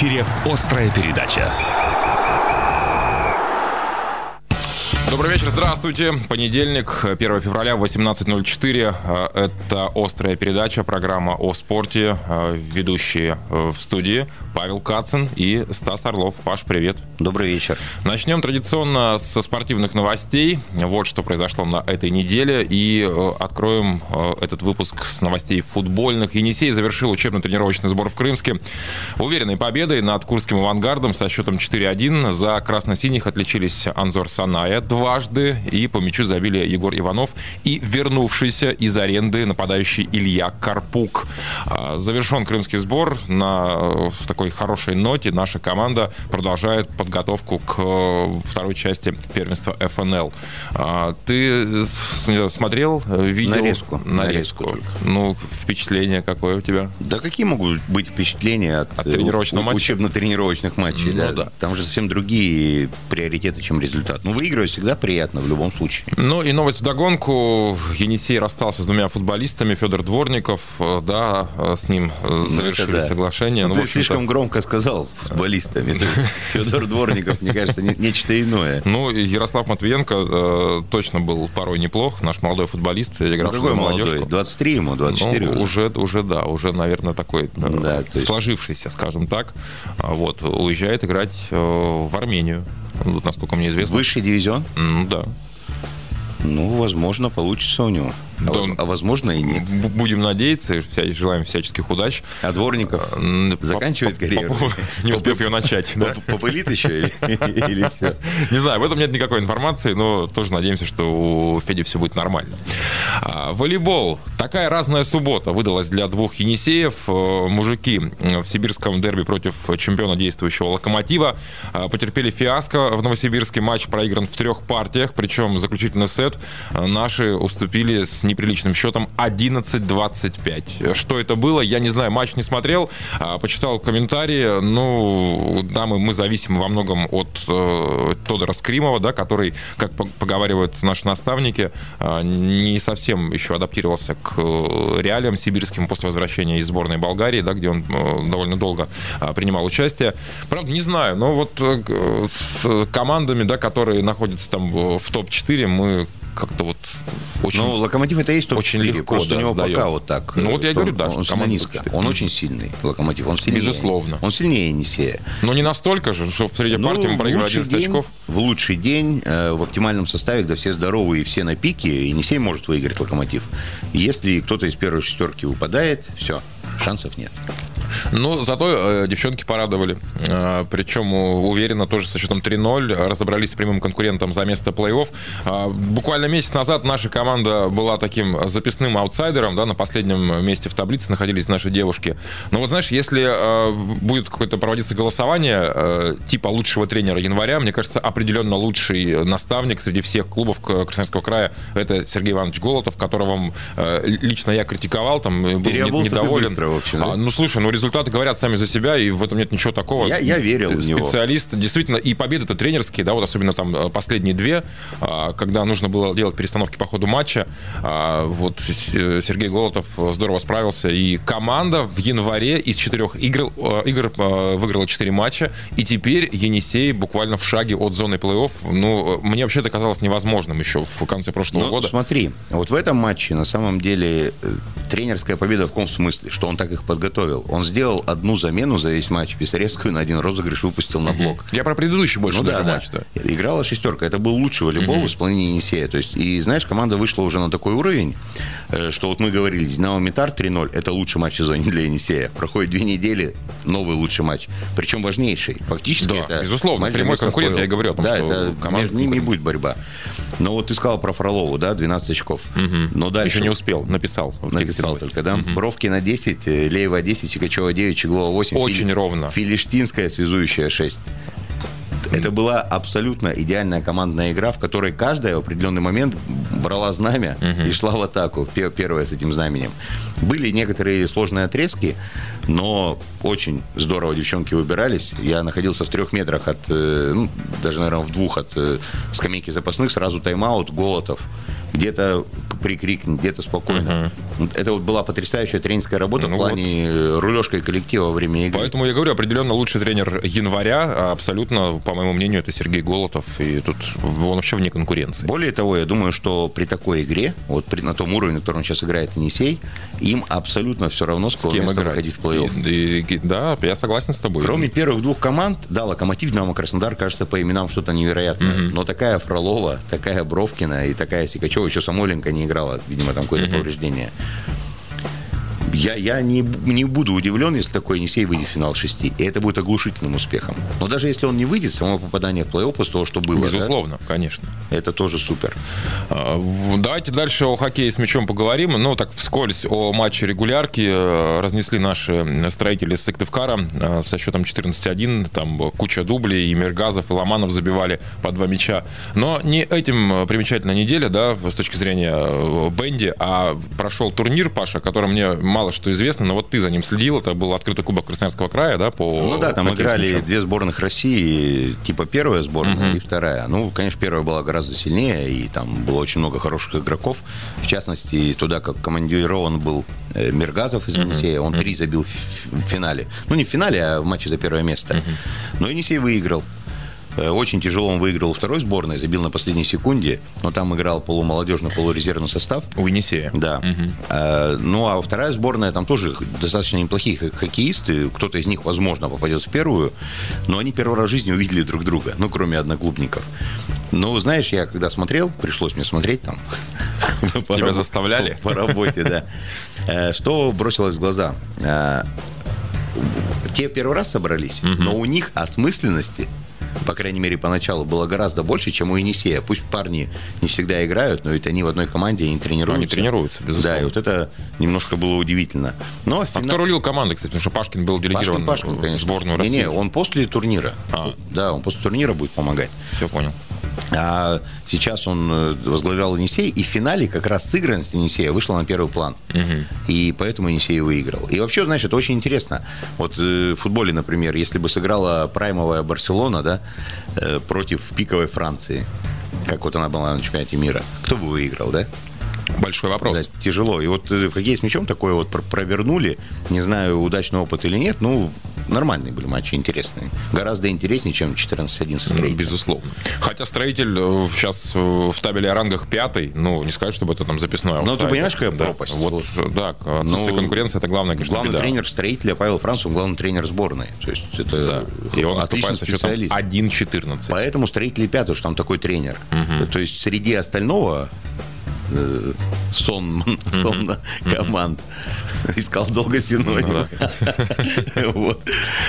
эфире «Острая передача». Добрый вечер, здравствуйте. Понедельник, 1 февраля, 18.04. Это «Острая передача», программа о спорте. Ведущие в студии Павел Кацин и Стас Орлов. Паш, привет. Добрый вечер. Начнем традиционно со спортивных новостей. Вот что произошло на этой неделе. И откроем этот выпуск с новостей футбольных. Енисей завершил учебно-тренировочный сбор в Крымске. Уверенной победой над Курским авангардом со счетом 4-1 за красно-синих отличились Анзор Саная дважды, и по мячу забили Егор Иванов и вернувшийся из аренды нападающий Илья Карпук. Завершен крымский сбор на такой хорошей ноте. Наша команда продолжает подготовку к второй части первенства ФНЛ. Ты смотрел, видел? Нарезку. Нарезку. Нарезку. Ну, впечатление какое у тебя? Да какие могут быть впечатления от, От тренировочного у- матча? учебно-тренировочных матчей? Ну да? да. Там же совсем другие приоритеты, чем результат. Ну, выигрывать всегда приятно в любом случае. Ну и новость вдогонку. Енисей расстался с двумя футболистами. Федор Дворников, э, да, э, с ним э, завершили Ну, это да. соглашение. Ну, Ну, ты слишком громко сказал с футболистами. Федор Дворников, мне кажется, не- нечто иное. Ну, Ярослав Матвиенко точно был порой неплох. Наш молодой футболист, Ну, игравший Какой за молодежку. 23 ему, 24 Ну, уже. уже, да, уже, наверное, такой сложившийся, скажем так. А Вот, уезжает играть в Армению. Вот, насколько мне известно. Высший дивизион? М, Да. Ну, возможно, получится у него. А, Да. а возможно и нет. Будем надеяться, и желаем всяческих удач. А Дворников М, заканчивает карьеру? Не успев ее начать, Попылит еще или, все? Не знаю, об этом нет никакой информации, но тоже надеемся, что у Феди все будет нормально. А, волейбол. Такая разная суббота выдалась для двух енисеев. Э, Мужики в сибирском дерби против чемпиона действующего «Локомотива» э, потерпели фиаско в Новосибирске. Матч проигран в трех партиях, причем заключительный сет наши уступили с неприличным счетом 11-25. Что это было, я не знаю, матч не смотрел, а, почитал комментарии. Ну, да, мы, мы зависим во многом от э, Тодора Скримова, да, который, как по- поговаривают наши наставники, э, не совсем еще адаптировался к э, реалиям сибирским после возвращения из сборной Болгарии, да, где он э, довольно долго э, принимал участие. Правда, не знаю, но вот э, с командами, да, которые находятся там в, в топ-4, мы как-то вот очень... Ну, Локомотив это есть топ-4. Очень легко, Просто да, у него сдаем. пока вот так. Ну, вот я говорю, да, он, что команда низко. топ-4. Он очень сильный, Локомотив. Он сильнее. Безусловно. Он сильнее Енисея. Но не настолько же, что в среди партии мы проиграли лучший 11 день- очков. В лучший день, э, в оптимальном составе, когда все здоровы и все на пике, Енисей может выиграть Локомотив. Если кто-то из первой шестерки выпадает, все, шансов нет. Но зато э, девчонки порадовали. Э, причем э, уверенно тоже со счетом 3-0 разобрались с прямым конкурентом за место плей-офф. Э, буквально месяц назад наша команда была таким записным аутсайдером. Да, на последнем месте в таблице находились наши девушки. Но вот знаешь, если э, будет какое-то проводиться голосование э, типа лучшего тренера января, мне кажется, определенно лучший наставник среди всех клубов Красноярского края это Сергей Иванович Голотов, которого э, лично я критиковал, там был недоволен. быстро, в общем, да? А, ну, слушай, ну результаты говорят сами за себя, и в этом нет ничего такого. Я- я верил в него. Специалист, действительно, и победы-то тренерские, да, вот особенно там э, последние две, а, когда нужно было делать перестановки по ходу матча, а, вот э, Сергей Голотов здорово справился, и команда в январе из четырех игр, э, игр э, выиграла четыре матча, и теперь Енисей буквально в шаге от зоны плей-офф. Ну, э, мне вообще это казалось невозможным еще в конце прошлого Ну, года. смотри, вот в этом матче на самом деле э, тренерская победа в каком смысле, что он так их подготовил. Он сделал одну замену за весь матч. Писаревскую на один розыгрыш выпустил на блок. Я про предыдущий больше Ну да, да. матч, да. Играла шестерка. Это был лучший волейбол в исполнении Енисея. То есть, и знаешь, команда вышла уже на такой уровень, э, что вот мы говорили, Динамо Митар 3-0, это лучший матч в сезоне для Енисея. Проходит две недели, новый лучший матч. Причем важнейший. Фактически Да, это безусловно, прямой конкурент, плей-офф. я говорю о том, да, что это команда между ними будет борьба. Но вот ты сказал про Фролову, да, 12 очков. Но дальше... Еще не успел, написал. Написал только, да? Бровкина 10, э, Леева 10, Сикачева 9, Чеглова 8. Очень ровно. Филиштинская связующая 6. Это была абсолютно идеальная командная игра, в которой каждая в определенный момент брала знамя и шла в атаку, пе- первая с этим знаменем. Были некоторые сложные отрезки, но очень здорово девчонки выбирались. Я находился в трех метрах от, э, ну, даже, наверное, в двух от э, скамейки запасных, сразу тайм-аут, Голотов. Где-то прикрикнет, где-то спокойно. Вот Это вот была потрясающая тренерская работа Ну в плане э, рулежка коллектива во время игры. Поэтому я говорю, определенно лучший тренер января, а абсолютно, по моему мнению, это Сергей Голотов, и тут он вообще вне конкуренции. Более того, я думаю, что при такой игре, вот при, на том уровне, на котором сейчас играет Енисей, им абсолютно все равно, с кем играть? выходить в плей-офф. И- и- да, я согласен с тобой. Кроме первых двух команд, да, Локомотив, Динамо, Краснодар, кажется, по именам что-то невероятное. Но такая Фролова, такая Бровкина и такая Сикачева, еще Самойленко не играла, видимо, там какое-то повреждение. Я, я не, не буду удивлен, если такой Енисей выйдет в финал шести. И это будет оглушительным успехом. Но даже если он не выйдет, само попадание в плей-офф после того, что было, да, Безусловно, конечно. это тоже супер. А, Давайте дальше о хоккее с мячом поговорим. Ну, так вскользь о матче регулярки э, разнесли наши строители с Сыктывкара э, со счетом 14-1. Там куча дублей, и Миргазов, и Ломанов забивали по два мяча. Но не этим э, примечательная неделя, да, с точки зрения Бенди, а прошел турнир, Паша, о котором мне мало что известно, но вот ты за ним следил. Это был открытый кубок Красноярского края, да, по Ну да, там играли мячом. две сборных России, типа первая сборная и вторая. Ну, конечно, первая была гораздо сильнее, и там было очень много хороших игроков. В частности, туда как командирован был э, Миргазов из Енисея, он три забил в в финале. Ну, не в финале, а в матче за первое место. Но Енисей выиграл. Э, Очень тяжело он выиграл второй сборной, забил на последней секунде, но там играл полумолодежный, полурезервный состав. У Енисея. Да. Э, ну, а вторая сборная, там тоже достаточно неплохие хо- хоккеисты. Кто-то из них, возможно, попадет в первую. Но они первый раз в жизни увидели друг друга. Ну, кроме одноклубников. Ну, знаешь, я когда смотрел, пришлось мне смотреть там. Тебя заставляли? По работе, да. Э, Что бросилось в глаза? Те первый раз собрались, но у них осмысленности по крайней мере, поначалу было гораздо больше, чем у Енисея. Пусть парни не всегда играют, но ведь они в одной команде, они тренируются. Они тренируются, безусловно. Да, и вот это немножко было удивительно. Но А кто рулил командой, кстати, потому что Пашкин был делегирован Пашкин, Пашкин, в сборную не, России. не, он после турнира. А. Да, он после турнира будет помогать. Все понял. А сейчас он э, возглавлял Енисей, и в финале как раз сыгранность Енисея вышла на первый план. И поэтому Енисей выиграл. И вообще, знаешь, это очень интересно. Вот э, в футболе, например, если бы сыграла праймовая Барселона, да, э, против пиковой Франции, как вот она была на чемпионате мира, кто бы выиграл, да? Большой вопрос. Да, тяжело. И вот э, в хоккее с мячом такое вот пр- провернули. Не знаю, удачный опыт или нет, ну, нормальные были матчи, интересные. Гораздо интереснее, чем 14-1 со строителем. Безусловно. Хотя строитель э, сейчас э, в табеле о рангах пятый, ну, не сказать, чтобы это там записной Ну, ты аутсайдер. понимаешь, какая Да. пропасть? Вот, э, да, отсутствие Ну, конкуренции, это главное, конечно, Главный беда. тренер строителя Павел Францев, главный тренер сборной. То есть это Да. И он отличный специалист. 1-14. Поэтому строители пятый, что там такой тренер. То есть среди остального э, сон, сонно команд. Искал долго синоним. Вот.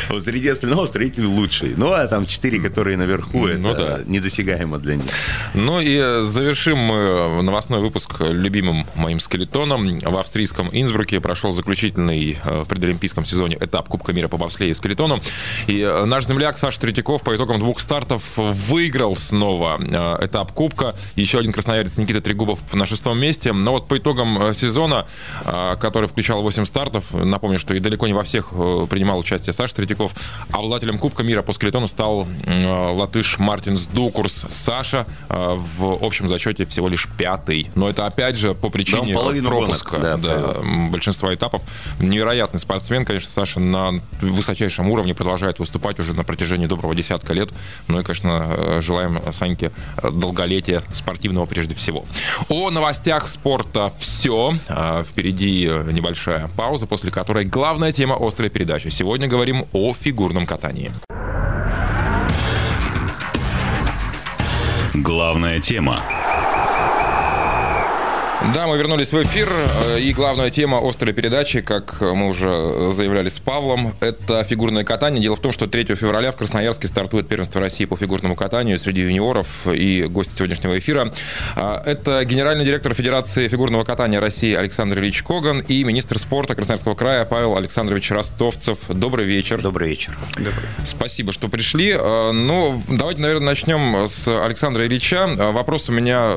Вот среди остального строитель лучший. Ну, а там четыре, которые наверху, это Ну да. недосягаемо для них. Ну и э, завершим мы новостной выпуск любимым моим скелетоном. В австрийском Инсбруке прошел заключительный э, в предолимпийском сезоне этап Кубка мира по бобслею скелетону. И э, наш земляк Саша Третьяков по итогам двух стартов выиграл снова э, этап Кубка. Еще один красноярец Никита Трегубов на шестом месте. Но вот по итогам э, сезона, э, который включал 8 стартов, напомню, что и далеко не во всех э, принимал участие Саша Третьяков, обладателем Кубка мира по скелетону стал латыш Мартинс Дукурс. Саша в общем зачете всего лишь пятый. Но это опять же по причине Да, пропуска гонок, да, да, большинства этапов. Невероятный спортсмен, конечно, Саша на высочайшем уровне продолжает выступать уже на протяжении доброго десятка лет. Ну и, конечно, желаем Саньке долголетия спортивного прежде всего. О новостях спорта все. А, Впереди э, небольшая пауза, после которой главная тема острой передачи. Сегодня говорим о фигурном катании. Главная тема. Да, мы вернулись в эфир, э, и главная тема острой передачи, как мы уже заявляли с Павлом, это фигурное катание. Дело в том, что 3 февраля в Красноярске стартует первенство России по фигурному катанию среди юниоров и гость сегодняшнего эфира. А, Это генеральный директор Федерации фигурного катания России Александр Ильич Коган и министр спорта Красноярского края Павел Александрович Ростовцев. Добрый вечер. Добрый вечер. Спасибо, что пришли. Э, Ну, давайте, наверное, начнем с Александра Ильича. Э, Вопрос у меня,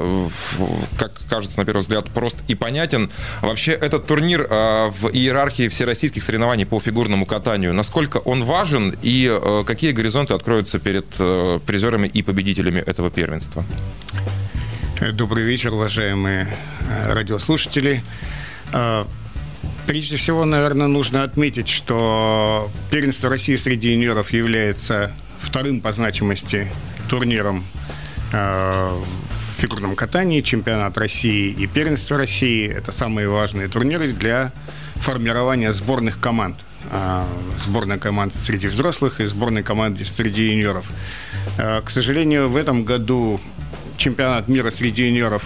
как кажется, на первый взгляд, прост и понятен. Вообще, этот турнир э, в иерархии всероссийских соревнований по фигурному катанию, насколько он важен и э, какие горизонты откроются перед э, призерами и победителями этого первенства? Добрый вечер, уважаемые радиослушатели. Прежде всего, наверное, нужно отметить, что первенство России среди юниоров является вторым по значимости турниром фигурном катании, чемпионат России и первенство России. Это самые важные турниры для формирования сборных команд. Сборная команд среди взрослых и сборной команды среди юниоров. К сожалению, в этом году чемпионат мира среди юниоров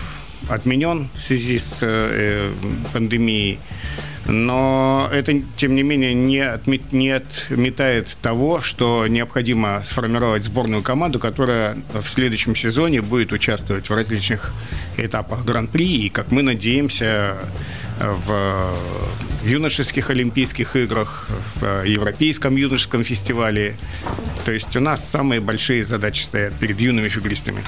отменен в связи с э, пандемией. Но это, тем не менее, не, отмет, не отметает того, что необходимо сформировать сборную команду, которая в следующем сезоне будет участвовать в различных этапах Гран-при. И, как мы надеемся, в юношеских Олимпийских играх, в Европейском юношеском фестивале. То есть у нас самые большие задачи стоят перед юными фигуристами.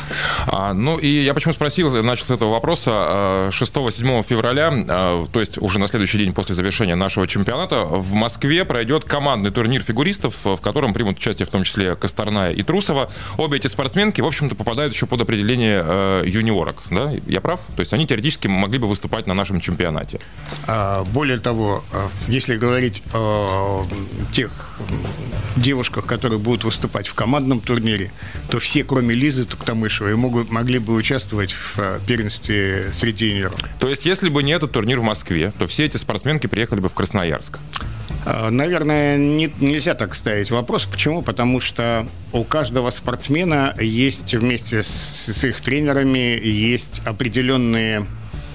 А, ну и я почему спросил, начал с этого вопроса. 6-7 февраля, а, то есть уже на следующий день после завершения нашего чемпионата, в Москве пройдет командный турнир фигуристов, в котором примут участие в том числе Косторная и Трусова. Обе эти спортсменки, в общем-то, попадают еще под определение э, юниорок. Да? Я прав? То есть они теоретически могли бы выступать на нашем чемпионате. А, более того, а, если говорить о тех девушках, которые будут выступать в командном турнире, то все, кроме Лизы Туктамышевой, могут, могли бы участвовать в а, первенстве среди юниоров. То есть, если бы не этот турнир в Москве, то все эти спортсменки приехали бы в Красноярск? Наверное, не, нельзя так ставить вопрос. Почему? Потому что у каждого спортсмена есть вместе с, с их тренерами есть определенные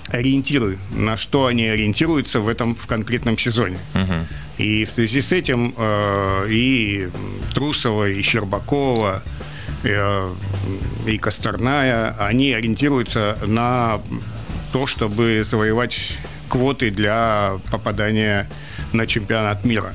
ориентиры, на что они ориентируются в этом в конкретном сезоне. Угу. И в связи с этим э, и Трусова, и Щербакова, э, и Косторная, они ориентируются на то, чтобы завоевать квоты для попадания на чемпионат мира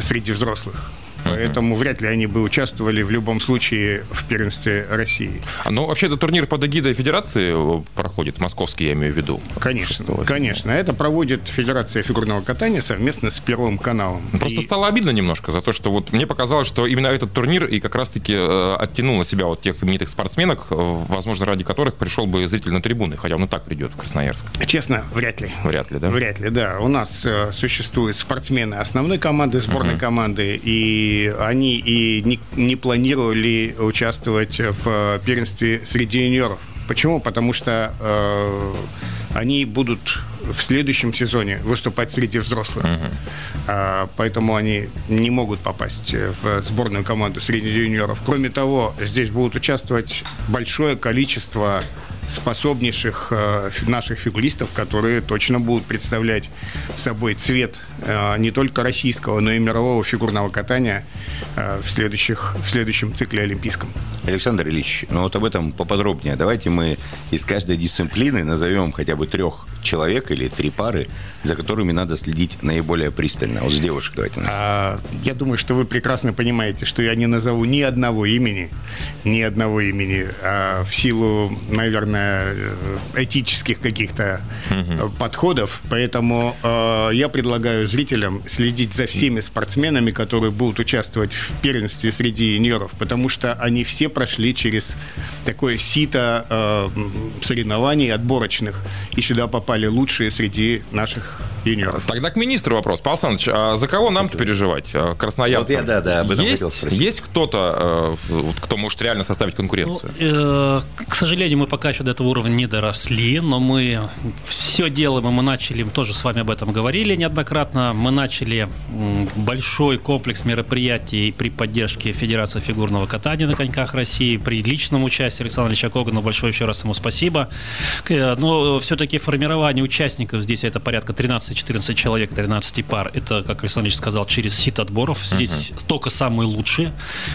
среди взрослых. Поэтому вряд ли они бы участвовали в любом случае в первенстве России. А, ну, вообще, это турнир под эгидой Федерации э, проходит, московский, я имею в виду. Конечно, конечно. Это проводит Федерация фигурного катания совместно с Первым каналом. Просто и... стало обидно немножко за то, что вот мне показалось, что именно этот турнир и как раз-таки э, оттянул на себя вот тех именитых спортсменок, э, возможно, ради которых пришел бы зритель на трибуны, хотя он и так придет в Красноярск. Честно, вряд ли. Вряд ли, да? Вряд ли, да. У нас э, существуют спортсмены основной команды, сборной uh-huh. команды, и они и не, не планировали участвовать в первенстве среди юниоров. Почему? Потому что э, они будут в следующем сезоне выступать среди взрослых. Uh-huh. А, поэтому они не могут попасть в сборную команду среди юниоров. Кроме того, здесь будут участвовать большое количество способнейших э, наших фигуристов, которые точно будут представлять собой цвет э, не только российского, но и мирового фигурного катания э, в, следующих, в следующем цикле олимпийском. Александр Ильич, ну вот об этом поподробнее. Давайте мы из каждой дисциплины назовем хотя бы трех человек или три пары, за которыми надо следить наиболее пристально. Вот с девушек давайте. А, я думаю, что вы прекрасно понимаете, что я не назову ни одного имени, ни одного имени, а в силу, наверное, этических каких-то угу. подходов. Поэтому э, я предлагаю зрителям следить за всеми спортсменами, которые будут участвовать в первенстве среди юниоров, потому что они все прошли через такое сито э, соревнований отборочных и сюда попали лучшие среди наших юниоров. Тогда к министру вопрос. Павел Александрович, а за кого нам-то переживать? А, красноярцам? Вот я, да, да, об этом есть, хотел спросить. Есть кто-то, э, кто может реально составить конкуренцию? Ну, э, к сожалению, мы пока еще до этого уровня не доросли, но мы все делаем, и мы начали, тоже с вами об этом говорили неоднократно, мы начали большой комплекс мероприятий при поддержке Федерации фигурного катания на коньках России, при личном участии Александра Ильича Когана, большое еще раз ему спасибо. Э, но все-таки формирование участников здесь это порядка 13 14 человек, 13 пар. Это, как Александр Ильич сказал, через сит отборов. Здесь uh-huh. только самые лучшие.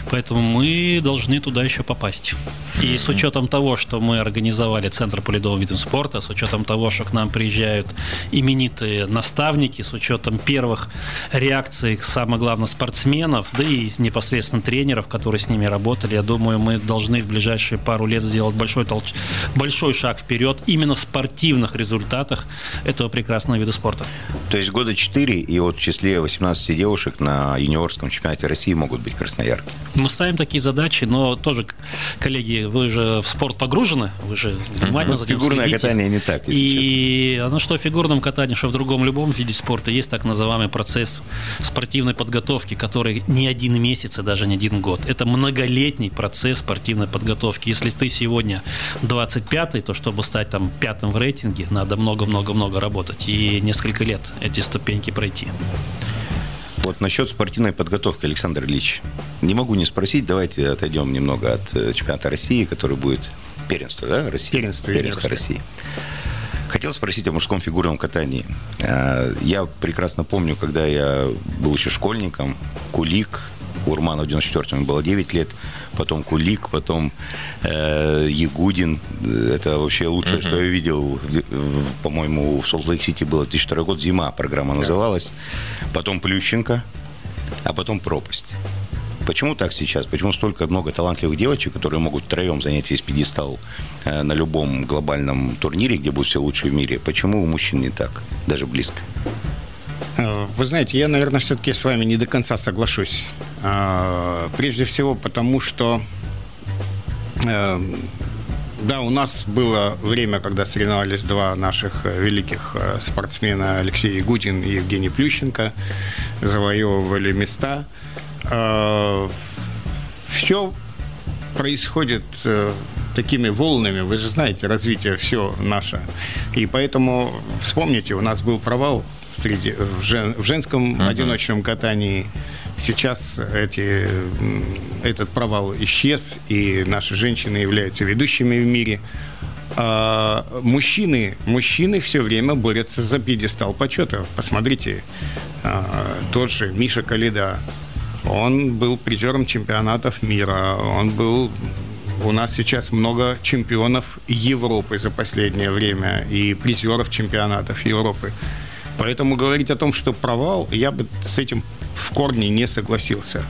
Поэтому мы должны туда еще попасть. И с учетом того, что мы организовали Центр по ледовым видам спорта, с учетом того, что к нам приезжают именитые наставники, с учетом первых реакций, самое главное, спортсменов, да и непосредственно тренеров, которые с ними работали, я думаю, мы должны в ближайшие пару лет сделать большой, толч... большой шаг вперед именно в спортивных результатах этого прекрасного вида спорта. То есть года 4, и вот в числе 18 девушек на юниорском чемпионате России могут быть красноярки. Мы ставим такие задачи, но тоже, коллеги, вы же в спорт погружены, вы же внимательно за этим Фигурное следите. катание не так, И ну, что в фигурном катании, что в другом любом виде спорта есть так называемый процесс спортивной подготовки, который не один месяц и даже не один год. Это многолетний процесс спортивной подготовки. Если ты сегодня 25-й, то чтобы стать там пятым в рейтинге, надо много-много-много работать и несколько лет эти ступеньки пройти. Вот насчет спортивной подготовки, Александр Ильич. Не могу не спросить, давайте отойдем немного от э, чемпионата России, который будет первенство, да, России? Первенство Первенство. России. Хотел спросить о мужском фигурном катании. Э, Я прекрасно помню, когда я был еще школьником, Кулик, Урманов в 94-м было 9 лет, потом Кулик, потом э, Ягудин. Это вообще лучшее, что я видел, по-моему, в Солт-Лейк-Сити было 2002 год, зима программа называлась. Потом Плющенко, а потом пропасть. Почему так сейчас? Почему столько много талантливых девочек, которые могут втроем занять весь пьедестал э, на любом глобальном турнире, где будут все лучшие в мире? Почему у мужчин не так? Даже близко. Э, Вы знаете, я, наверное, все-таки с вами не до конца соглашусь. А, Прежде всего потому, что э, да, у нас было время, когда соревновались два наших э, великих э, спортсмена Алексей Ягудин и Евгений Плющенко, завоевывали места. Все происходит э, такими волнами. Вы же знаете, развитие все наше. И поэтому, вспомните, у нас был провал среди, в, жен- в женском одиночном катании. Сейчас эти, этот провал исчез, и наши женщины являются ведущими в мире. А мужчины, мужчины все время борются за пьедестал почета. Посмотрите, а, тот же Миша Калида, он был призером чемпионатов мира, он был у нас сейчас много чемпионов Европы за последнее время и призеров чемпионатов Европы. Поэтому говорить о том, что провал, я бы с этим в корне не согласился.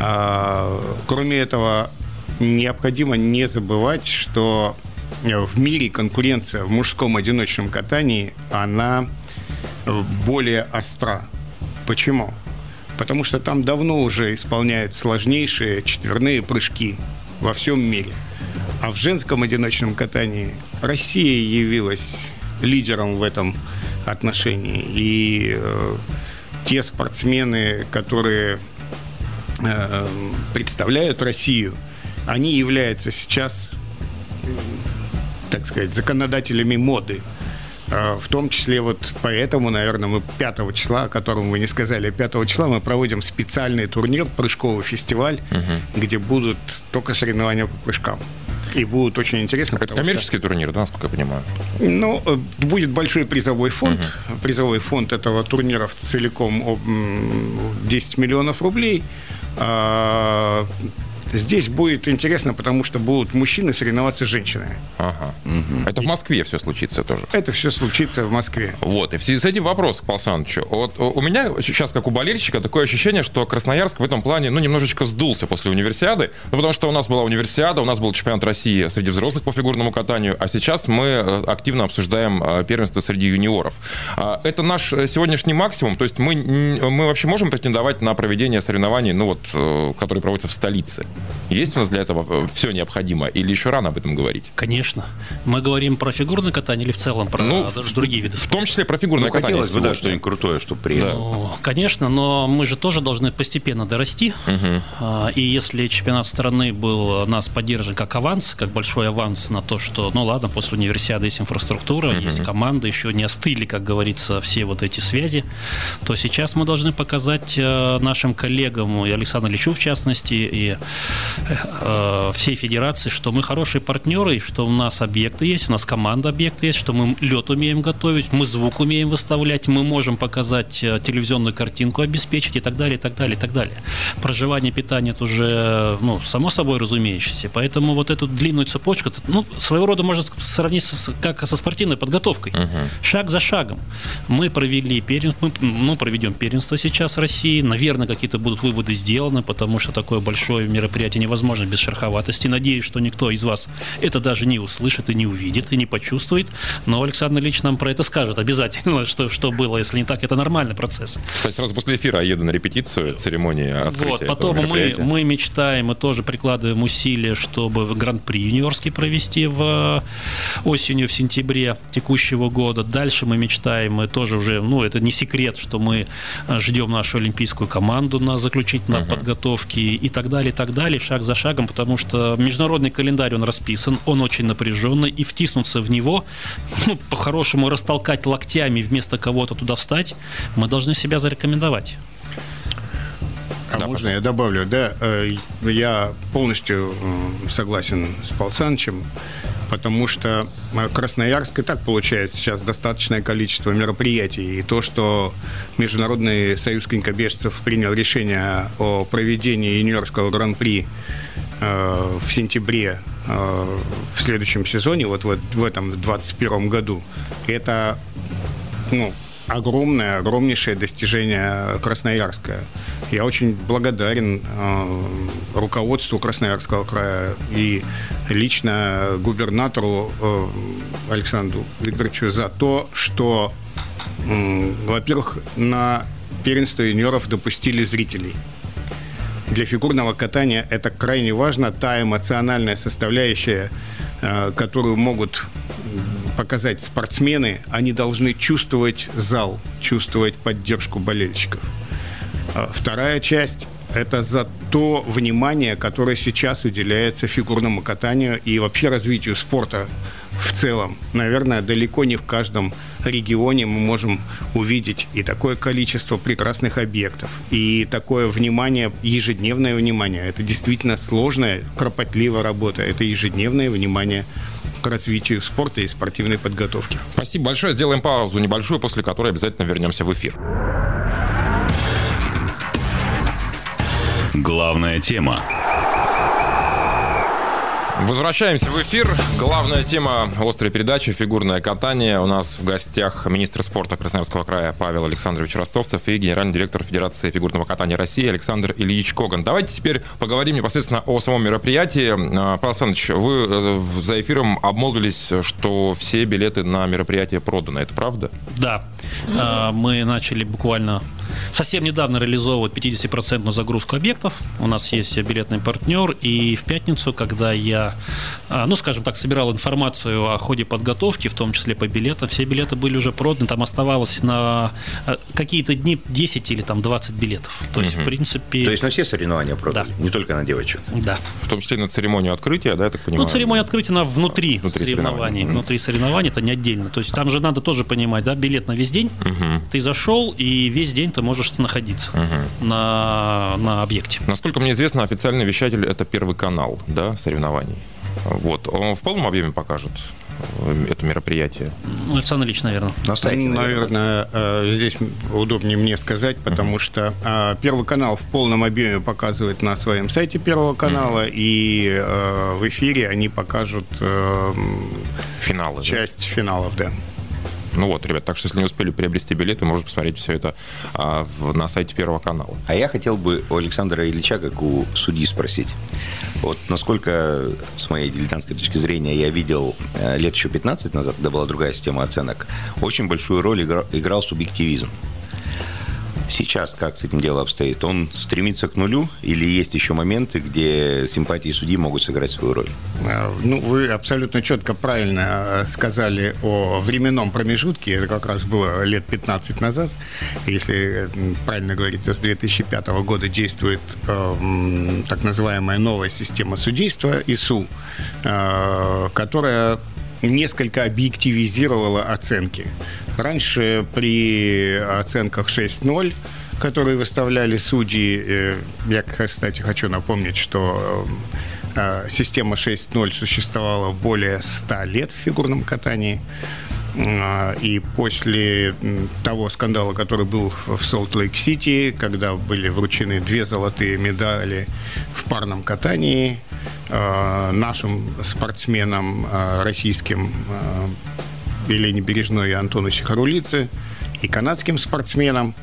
А, кроме этого, необходимо не забывать, что в мире конкуренция в мужском одиночном катании, она более остра. Почему? Потому что там давно уже исполняют сложнейшие четверные прыжки во всем мире. А в женском одиночном катании Россия явилась лидером в этом отношении. И э, те спортсмены, которые э, представляют Россию, они являются сейчас, так сказать, законодателями моды. А, В том числе вот поэтому, наверное, мы 5 числа, о котором вы не сказали, 5 числа мы проводим специальный турнир, прыжковый фестиваль, где будут только соревнования по прыжкам. И будут очень интересно. Это потому что- коммерческий турнир, да, насколько я понимаю? ну, э, будет большой призовой фонд. Призовой фонд этого турнира целиком об, м, 10 миллионов рублей. Здесь будет интересно, потому что будут мужчины соревноваться с женщинами. Ага. Это в Москве все случится тоже. Это все случится в Москве. Вот, и в связи с этим вопрос к Павлу Александровичу. Вот у меня сейчас, как у болельщика, такое ощущение, что Красноярск в этом плане, ну, немножечко сдулся после универсиады. Ну, потому что у нас была универсиада, у нас был чемпионат России среди взрослых по фигурному катанию, а сейчас мы э, активно обсуждаем э, первенство среди юниоров. А, Это наш э, сегодняшний максимум, то есть мы, мы вообще можем претендовать на проведение соревнований, ну, вот, которые проводятся в столице? Есть у нас для этого все необходимо или еще рано об этом говорить? Конечно. Мы говорим про фигурное катание или в целом про Ну, другие виды В спорта? том числе про фигурное Ну, катание. хотелось бы, да, что-нибудь крутое, чтобы приехал. Ну, конечно, но мы же тоже должны постепенно дорасти. А, И если чемпионат страны был нас поддержан как аванс, как большой аванс на то, что, ну ладно, после универсиады есть инфраструктура, есть команда, еще не остыли, как говорится, все вот эти связи, то сейчас мы должны показать э, нашим коллегам, и Александру Ильичу в частности, и э, всей федерации, что мы хорошие партнеры, что у нас объекты есть, у нас команда объекты есть, что мы лед умеем готовить, мы звук умеем выставлять, мы можем показать э, телевизионную картинку, обеспечить и так далее, и так далее, и так далее. Проживание, питание это уже, ну, само собой разумеющееся. Поэтому вот эту длинную цепочку, ну, своего рода можно сравнить со- как со спортивной подготовкой. Шаг за шагом. Мы провели первенство, мы, ну, проведем первенство сейчас в России. Наверное, какие-то будут выводы сделаны, потому что такое большое мероприятие мероприятие невозможно без шероховатости. Надеюсь, что никто из вас это даже не услышит и не увидит, и не почувствует. Но Александр Ильич нам про это скажет обязательно, что, что было. Если не так, это нормальный процесс. Кстати, сразу после эфира я еду на репетицию церемонии открытия Вот, потом мы, мы мечтаем, мы тоже прикладываем усилия, чтобы Гран-при юниорский провести в э, осенью, в сентябре текущего года. Дальше мы мечтаем, мы тоже уже, ну, это не секрет, что мы э, ждем нашу олимпийскую команду на заключительной подготовке и так далее, и так далее, шаг за шагом, потому что международный календарь, он расписан, он очень напряженный, и втиснуться в него, ну, по-хорошему растолкать локтями вместо кого-то туда встать, мы должны себя зарекомендовать. А можно я добавлю? Да, э, я полностью согласен с Пал Санычем, потому что э, Красноярск и так получает сейчас достаточное количество мероприятий. И то, что Международный союз конькобежцев принял решение о проведении юниорского гран-при э, в сентябре э, в следующем сезоне, вот в, в этом 2021 году, это ну, огромное, огромнейшее достижение Красноярска. Я очень благодарен э, руководству Красноярского края и лично губернатору э, Александру Викторовичу за то, что, м, во-первых, на первенство юниоров допустили зрителей. Для фигурного катания это крайне важно, та эмоциональная составляющая, э, которую могут показать спортсмены, они должны чувствовать зал, чувствовать поддержку болельщиков. А Вторая часть – это за то внимание, которое сейчас уделяется фигурному катанию и вообще развитию спорта в целом. Наверное, далеко не в каждом регионе мы можем увидеть и такое количество прекрасных объектов, и такое внимание, ежедневное внимание. Это действительно сложная, кропотливая работа. Это ежедневное внимание к развитию спорта и спортивной подготовки. Спасибо большое. Сделаем паузу небольшую, после которой обязательно вернемся в эфир. Главная тема. Возвращаемся в эфир. Главная тема острой передачи – фигурное катание. У нас в гостях министр спорта Красноярского края Павел Александрович Ростовцев и генеральный директор Федерации фигурного катания России Александр Ильич Коган. Давайте теперь поговорим непосредственно о самом мероприятии. А, Павел Александрович, вы э, за эфиром обмолвились, что все билеты на мероприятие проданы. Это правда? Да, А, мы начали буквально совсем недавно реализовывать 50% загрузку объектов. У нас есть билетный партнер, и в пятницу, когда я, а, ну, скажем так, собирал информацию о ходе подготовки, в том числе по билетам, все билеты были уже проданы, там оставалось на а, какие-то дни 10 или там 20 билетов. То есть, в принципе... То есть на все соревнования продали, Да. не только на девочек. Да. В том числе на церемонию открытия, да, я так понимаю? Ну, церемония открытия она внутри, Внутри соревнований. Мгм. Внутри соревнований это не отдельно. То есть там же надо тоже понимать, да, билет на весь день. Ты зашел, и весь день ты можешь находиться на, на объекте. Насколько мне известно, официальный вещатель – это Первый канал, да, соревнований. Вот. Он в полном объеме покажет э, это мероприятие. Ну, Александр Ильич, наверное. Ну, наверное. наверное, э, здесь удобнее мне сказать, потому что э, Первый канал в полном объеме показывает на своем сайте Первого канала, и э, в эфире они покажут Финалы. да? часть финалов, да. Ну вот, ребят, так что если не успели приобрести билеты, можно посмотреть все это а, в- на сайте Первого канала. А я хотел бы у Александра Ильича, как у судьи, спросить. Вот насколько, с моей дилетантской точки зрения, я видел э, лет еще 15 назад, когда была другая система оценок, очень большую роль игра- играл субъективизм. Сейчас как с этим дело обстоит? Он стремится к нулю или есть еще моменты, где симпатии судьи могут сыграть свою роль? Э, Ну, вы абсолютно четко правильно э, сказали о временном промежутке. Это как раз было лет 15 назад. Если правильно говорить, то с 2005 года действует э, так называемая новая система судейства ИСУ, э, которая несколько объективизировала оценки. Раньше при оценках 6-0 которые выставляли судьи. э, Я, кстати, хочу напомнить, что э, система 6.0 существовала более 100 лет в фигурном катании. И после того скандала, который был в Солт-Лейк-Сити, когда были вручены две золотые медали в парном катании, э, нашим спортсменам э, российским э, Елене Бережной и Антону Сихарулице и канадским спортсменам,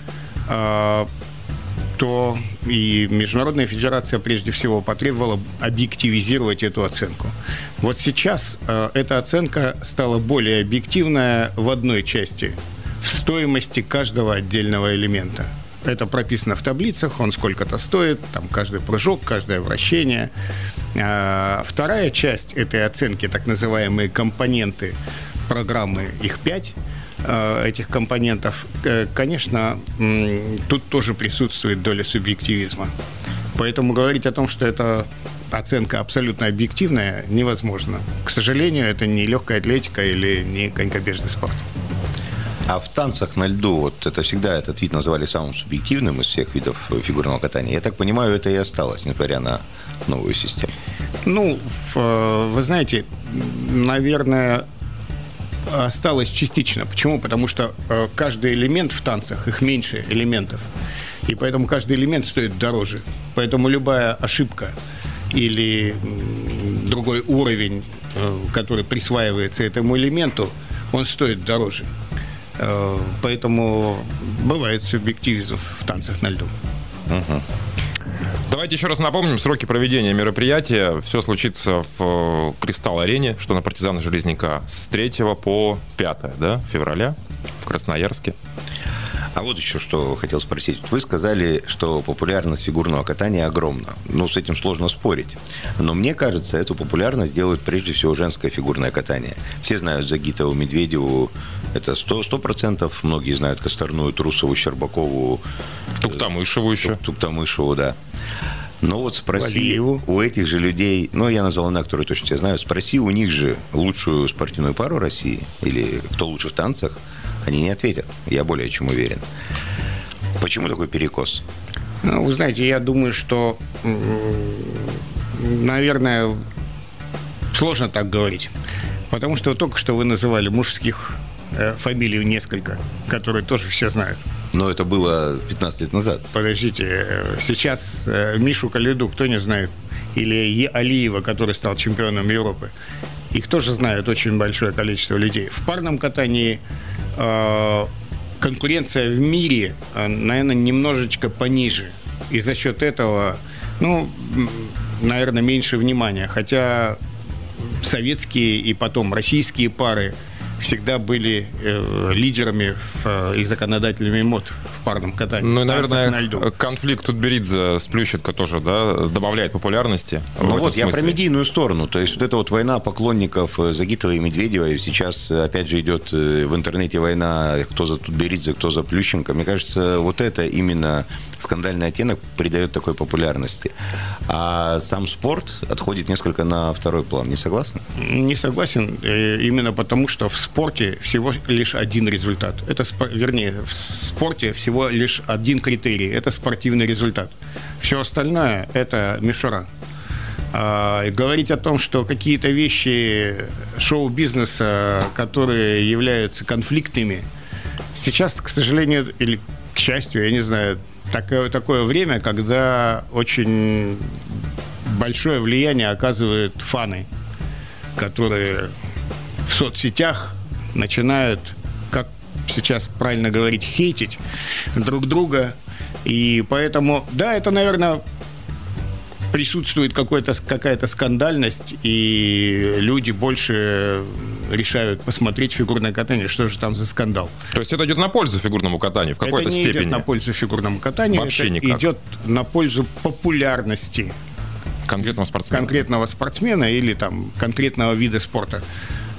э, то и Международная федерация прежде всего потребовала объективизировать эту оценку. Вот сейчас э, эта оценка стала более объективная в одной части – в стоимости каждого отдельного элемента. Это прописано в таблицах, он сколько-то стоит, там каждый прыжок, каждое вращение. А, вторая часть этой оценки, так называемые компоненты программы, их пять, а, этих компонентов, э, конечно, тут тоже присутствует доля субъективизма. Поэтому говорить о том, что это оценка абсолютно объективная, невозможно. К сожалению, это не легкая атлетика или не конькобежный спорт. А в танцах на льду, вот это всегда этот вид называли самым субъективным из всех видов фигурного катания. Я так понимаю, это и осталось, несмотря на новую систему. Ну, э, вы знаете, наверное, осталось частично. Почему? Потому что э, каждый элемент в танцах, их меньше элементов. И поэтому каждый элемент стоит дороже. Поэтому любая ошибка или другой уровень, э, который присваивается этому элементу, он стоит дороже. Э, поэтому бывает субъективизм в танцах на льду. Угу. Давайте еще раз напомним сроки проведения мероприятия. Все случится в Кристалл-арене, что на партизана Железняка с 3 по 5 да, февраля в Красноярске. А вот еще что хотел спросить. Вы сказали, что популярность фигурного катания огромна. Ну, с этим сложно спорить. Но мне кажется, эту популярность делает прежде всего женское фигурное катание. Все знают Загитову, Медведеву, это 100%, процентов. Многие знают Косторную, Трусову, Щербакову. Туктамышеву еще. Туктамышеву, да. Но вот спроси Валиеву. у этих же людей, ну, я назвал имена, которые точно все знают, спроси у них же лучшую спортивную пару России или кто лучше в танцах – они не ответят, я более чем уверен. Почему такой перекос? Ну, вы знаете, я думаю, что, наверное, сложно так говорить. Потому что только что вы называли мужских э, фамилий несколько, которые тоже все знают. Но это было 15 лет назад. Подождите, э, сейчас э, Мишу Калиду кто не знает? Или Алиева, который стал чемпионом Европы. Их тоже знают очень большое количество людей. В парном катании э, конкуренция в мире, э, наверное, немножечко пониже. И за счет этого, ну, наверное, меньше внимания. Хотя советские и потом российские пары всегда были э, лидерами в, э, и законодателями мод в парном катании. Ну, и, наверное, на льду. конфликт Тутберидзе с Плющенко тоже да, добавляет популярности. Ну вот, смысле. я про медийную сторону. То есть вот эта вот война поклонников э, Загитова и Медведева, сейчас, опять же, идет э, в интернете война, кто за Тутберидзе, кто за Плющенко. Мне кажется, вот это именно скандальный оттенок придает такой популярности. А сам спорт отходит несколько на второй план. Не согласны? Не согласен. Именно потому, что в спорте всего лишь один результат. Это, вернее, в спорте всего лишь один критерий. Это спортивный результат. Все остальное – это мишура. А, говорить о том, что какие-то вещи шоу-бизнеса, которые являются конфликтными, сейчас, к сожалению, или к счастью, я не знаю, такое, такое время, когда очень большое влияние оказывают фаны, которые в соцсетях начинают, как сейчас правильно говорить, хейтить друг друга. И поэтому, да, это, наверное, присутствует какая-то скандальность, и люди больше решают посмотреть фигурное катание, что же там за скандал. То есть это идет на пользу фигурному катанию в какой-то это не степени? идет на пользу фигурному катанию, Вообще это никак. идет на пользу популярности конкретного спортсмена. конкретного спортсмена или там конкретного вида спорта.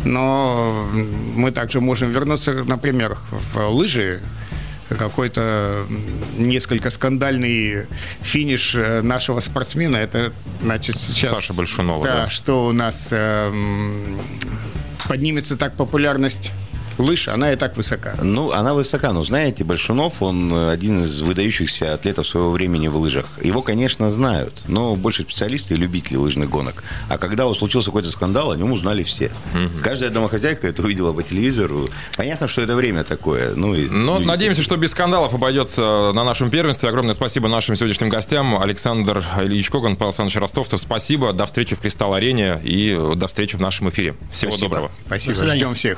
Но мы также можем вернуться, например, в лыжи, какой-то несколько скандальный финиш э, нашего спортсмена. Это, значит, сейчас... Саша Большунова, да. да. что у нас э, поднимется так популярность лыж, она и так высока. Ну, она высока, но знаете, Большунов, он один из выдающихся атлетов своего времени в лыжах. Его, конечно, знают, но больше специалисты и любители лыжных гонок. А когда вот случился какой-то скандал, о нем узнали все. Угу. Каждая домохозяйка это увидела по телевизору. Понятно, что это время такое. Ну, и ну надеемся, что без скандалов обойдется на нашем первенстве. Огромное спасибо нашим сегодняшним гостям. Александр Ильич Коган, Павел Александрович Ростовцев. Спасибо. До встречи в Кристалл-арене и до встречи в нашем эфире. Всего спасибо. доброго. Спасибо. Ждем всех.